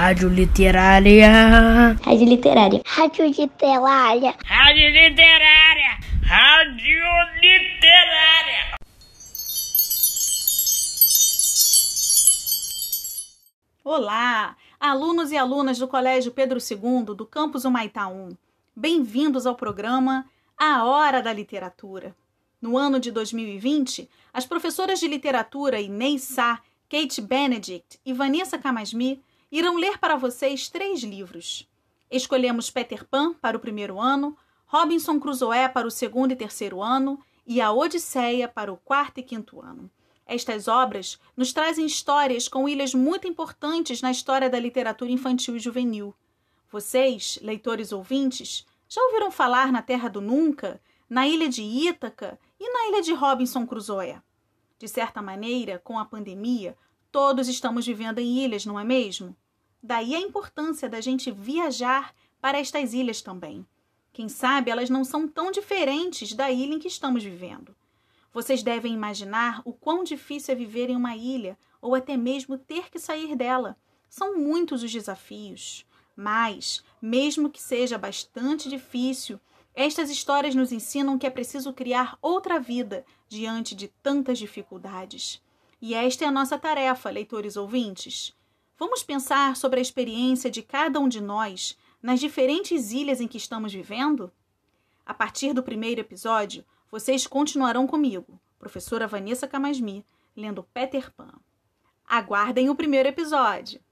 Rádio Literária. Rádio Literária. Rádio Literária. Rádio Literária. Rádio Literária. Olá, alunos e alunas do Colégio Pedro II do campus Humaitá 1. Bem-vindos ao programa A Hora da Literatura. No ano de 2020, as professoras de literatura Inês Sá, Kate Benedict e Vanessa Camasmi irão ler para vocês três livros. Escolhemos Peter Pan para o primeiro ano, Robinson Crusoe para o segundo e terceiro ano e A Odisseia para o quarto e quinto ano. Estas obras nos trazem histórias com ilhas muito importantes na história da literatura infantil e juvenil. Vocês, leitores ouvintes, já ouviram falar na Terra do Nunca, na ilha de Ítaca e na ilha de Robinson Crusoe? De certa maneira, com a pandemia, todos estamos vivendo em ilhas, não é mesmo? Daí a importância da gente viajar para estas ilhas também. Quem sabe elas não são tão diferentes da ilha em que estamos vivendo. Vocês devem imaginar o quão difícil é viver em uma ilha ou até mesmo ter que sair dela. São muitos os desafios. Mas, mesmo que seja bastante difícil, estas histórias nos ensinam que é preciso criar outra vida diante de tantas dificuldades. E esta é a nossa tarefa, leitores ouvintes. Vamos pensar sobre a experiência de cada um de nós nas diferentes ilhas em que estamos vivendo? A partir do primeiro episódio, vocês continuarão comigo, professora Vanessa Camasmi, lendo Peter Pan. Aguardem o primeiro episódio!